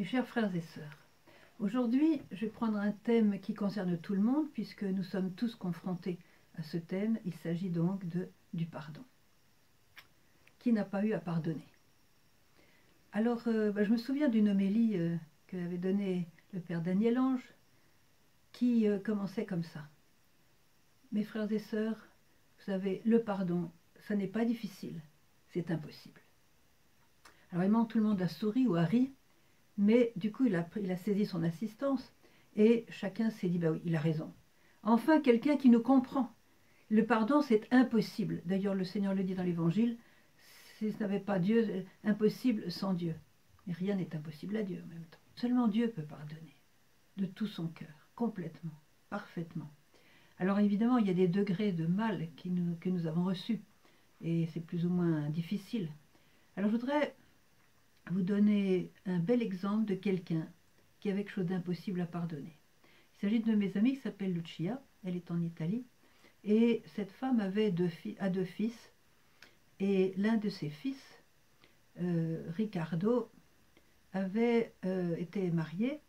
Mes chers frères et sœurs, aujourd'hui je vais prendre un thème qui concerne tout le monde puisque nous sommes tous confrontés à ce thème. Il s'agit donc de, du pardon. Qui n'a pas eu à pardonner? Alors euh, bah, je me souviens d'une homélie euh, que avait donnée le père Daniel Ange qui euh, commençait comme ça. Mes frères et sœurs, vous savez, le pardon, ça n'est pas difficile, c'est impossible. Alors vraiment, tout le monde a souri ou a ri, mais du coup, il a, saisi son assistance et chacun s'est dit, bah oui, il a raison. Enfin, quelqu'un qui nous comprend. Le pardon, c'est impossible. D'ailleurs, le Seigneur le dit dans l'Évangile, si ce n'avait pas Dieu, impossible sans Dieu. Rien n'est impossible à Dieu en même temps. Seulement Dieu peut pardonner, de tout son cœur, complètement, parfaitement. Alors évidemment, il y a des degrés de mal que nous avons reçus, et c'est plus ou moins difficile. Alors je voudrais vous donner un bel exemple de quelqu'un qui avait quelque chose d'impossible à pardonner. Il s'agit de mes amis qui s'appelle Lucia, elle est en Italie, et cette femme avait deux a deux fils, et l'un de ses fils, euh, Ricardo, avait euh, été marié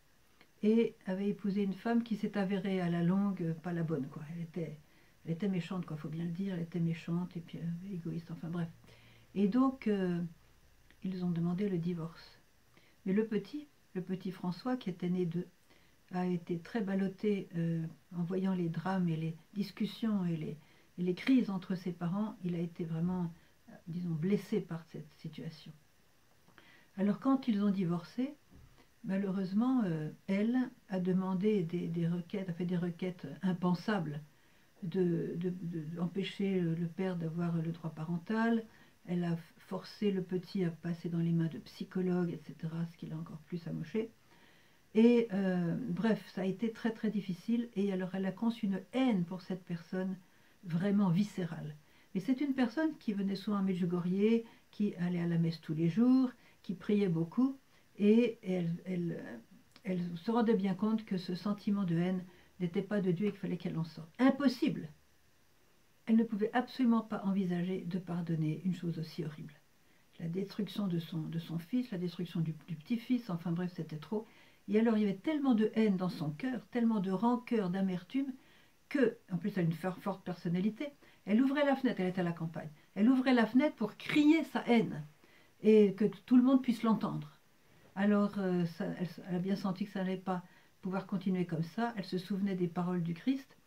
et avait épousé une femme qui s'est avérée à la longue pas la bonne, quoi. Elle était, elle était méchante, quoi, faut bien le dire, elle était méchante et puis euh, égoïste, enfin bref. Et donc, ils ont demandé le divorce. Mais le petit, le petit François, qui était né d'eux, a été très ballotté euh, en voyant les drames et les discussions et les, crises entre ses parents. Il a été vraiment, euh, disons, blessé par cette situation. Alors quand ils ont divorcé, malheureusement, euh, elle a demandé des, requêtes, a fait des requêtes impensables d'empêcher de, le père d'avoir le droit parental. Elle a forcer le petit à passer dans les mains de psychologues, etc., ce qui l'a encore plus amoché. Et euh, bref, ça a été très très difficile, et alors elle a conçu une haine pour cette personne vraiment viscérale. Mais c'est une personne qui venait souvent à Medjugorje, qui allait à la messe tous les jours, qui priait beaucoup, et elle, elle, elle se rendait bien compte que ce sentiment de haine n'était pas de Dieu et qu'il fallait qu'elle en sorte. Impossible Elle ne pouvait absolument pas envisager de pardonner une chose aussi horrible la destruction de son, fils, la destruction du, petit-fils, enfin bref, c'était trop. Et alors il y avait tellement de haine dans son cœur, tellement de rancœur, d'amertume, que, en plus elle a une forte personnalité, elle ouvrait la fenêtre, elle était à la campagne, elle ouvrait la fenêtre pour crier sa haine, et que tout le monde puisse l'entendre. Alors euh, elle, a bien senti que ça n'allait pas pouvoir continuer comme ça, elle se souvenait des paroles du Christ.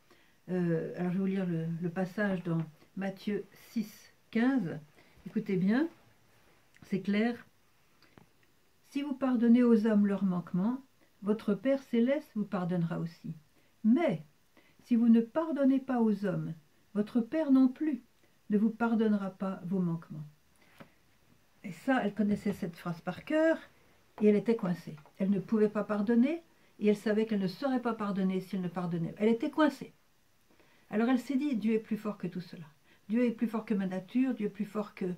Euh, alors je vais vous lire le, passage dans Matthieu 6, 15. Écoutez bien c'est clair. Si vous pardonnez aux hommes leurs manquements, votre Père céleste vous pardonnera aussi. Mais si vous ne pardonnez pas aux hommes, votre Père non plus ne vous pardonnera pas vos manquements. Et ça, elle connaissait cette phrase par cœur et elle était coincée. Elle ne pouvait pas pardonner et elle savait qu'elle ne serait pas pardonnée si elle ne pardonnait. Elle était coincée. Alors elle s'est dit, Dieu est plus fort que tout cela. Dieu est plus fort que ma nature, Dieu est plus fort que,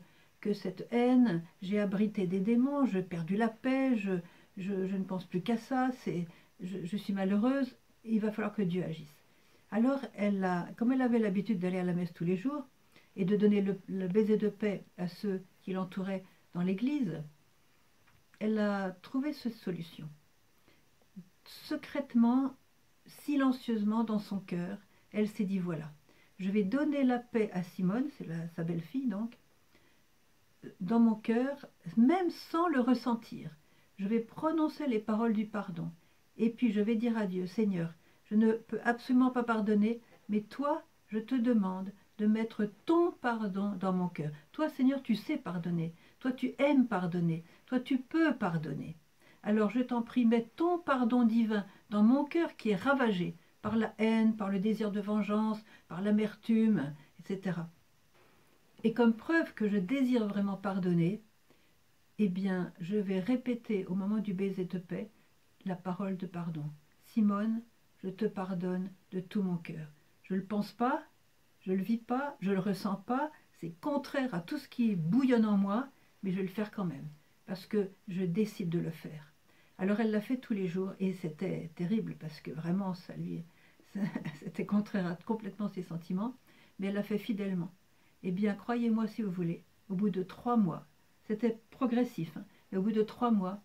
cette haine, j'ai abrité des démons, j'ai perdu la paix, je, ne pense plus qu'à ça, je, suis malheureuse, il va falloir que Dieu agisse. Alors, elle a, comme elle avait l'habitude d'aller à la messe tous les jours et de donner le baiser de paix à ceux qui l'entouraient dans l'église, elle a trouvé cette solution. Secrètement, silencieusement dans son cœur, elle s'est dit voilà, je vais donner la paix à Simone, c'est sa belle-fille donc, dans mon cœur, même sans le ressentir. Je vais prononcer les paroles du pardon. Et puis je vais dire à Dieu, Seigneur, je ne peux absolument pas pardonner, mais toi, je te demande de mettre ton pardon dans mon cœur. Toi, Seigneur, tu sais pardonner. Toi, tu aimes pardonner. Toi, tu peux pardonner. Alors je t'en prie, mets ton pardon divin dans mon cœur qui est ravagé par la haine, par le désir de vengeance, par l'amertume, etc. Et comme preuve que je désire vraiment pardonner, eh bien, je vais répéter au moment du baiser de paix la parole de pardon. Simone, je te pardonne de tout mon cœur. Je ne le pense pas, je ne le vis pas, je ne le ressens pas, c'est contraire à tout ce qui bouillonne en moi, mais je vais le faire quand même, parce que je décide de le faire. Alors elle l'a fait tous les jours et c'était terrible parce que vraiment ça lui c'était contraire à complètement ses sentiments, mais elle l'a fait fidèlement. Eh bien, croyez-moi si vous voulez, au bout de trois mois, c'était progressif, hein, au bout de trois mois,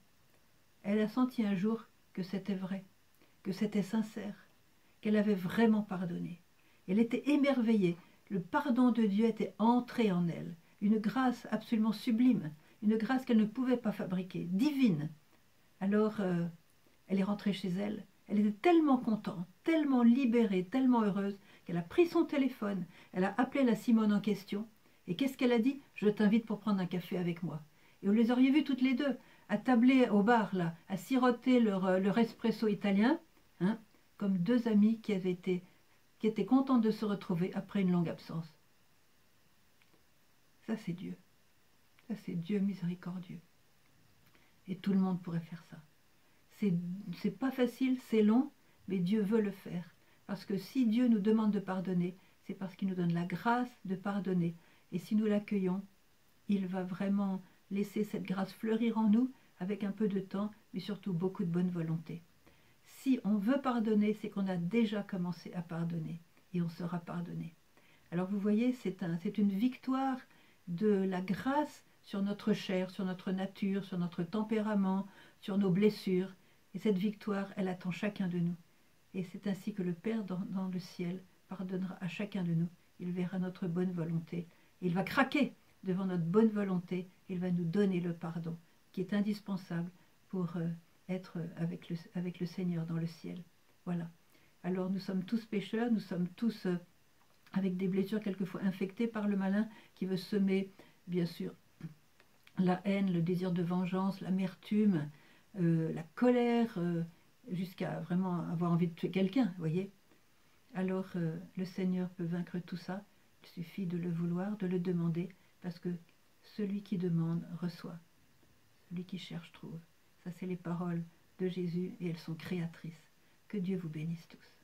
elle a senti un jour que c'était vrai, que c'était sincère, qu'elle avait vraiment pardonné. Elle était émerveillée. Le pardon de Dieu était entré en elle. Une grâce absolument sublime, une grâce qu'elle ne pouvait pas fabriquer, divine. Alors, euh, elle est rentrée chez elle. Elle était tellement contente, tellement libérée, tellement heureuse, qu'elle a pris son téléphone, elle a appelé la Simone en question. Et qu'est-ce qu'elle a dit? Je t'invite pour prendre un café avec moi. Et vous les auriez vues toutes les deux, à tabler au bar, là, à siroter leur, euh, leur espresso italien, hein, comme deux amies qui avaient été qui étaient contentes de se retrouver après une longue absence. Ça, c'est Dieu. Ça, c'est Dieu miséricordieux. Et tout le monde pourrait faire ça. C'est pas facile, c'est long, mais Dieu veut le faire. Parce que si Dieu nous demande de pardonner, c'est parce qu'il nous donne la grâce de pardonner. Et si nous l'accueillons, il va vraiment laisser cette grâce fleurir en nous avec un peu de temps, mais surtout beaucoup de bonne volonté si on veut pardonner, c'est qu'on a déjà commencé à pardonner et on sera pardonné. Alors vous voyez, c'est un, une victoire de la grâce sur notre chair, sur notre nature, sur notre tempérament, sur nos blessures. Et cette victoire, elle attend chacun de nous. Et c'est ainsi que le Père dans, le ciel pardonnera à chacun de nous. Il verra notre bonne volonté. Il va craquer devant notre bonne volonté. Il va nous donner le pardon qui est indispensable pour... Euh, être avec le, avec le Seigneur dans le ciel. Voilà. Alors nous sommes tous pécheurs, nous sommes tous euh, avec des blessures quelquefois infectées par le malin qui veut semer, bien sûr, la haine, le désir de vengeance, l'amertume, euh, la colère, euh, jusqu'à vraiment avoir envie de tuer quelqu'un, voyez. Alors le Seigneur peut vaincre tout ça, il suffit de le vouloir, de le demander, parce que celui qui demande reçoit, celui qui cherche trouve. Ça, c'est les paroles de Jésus et elles sont créatrices. Que Dieu vous bénisse tous.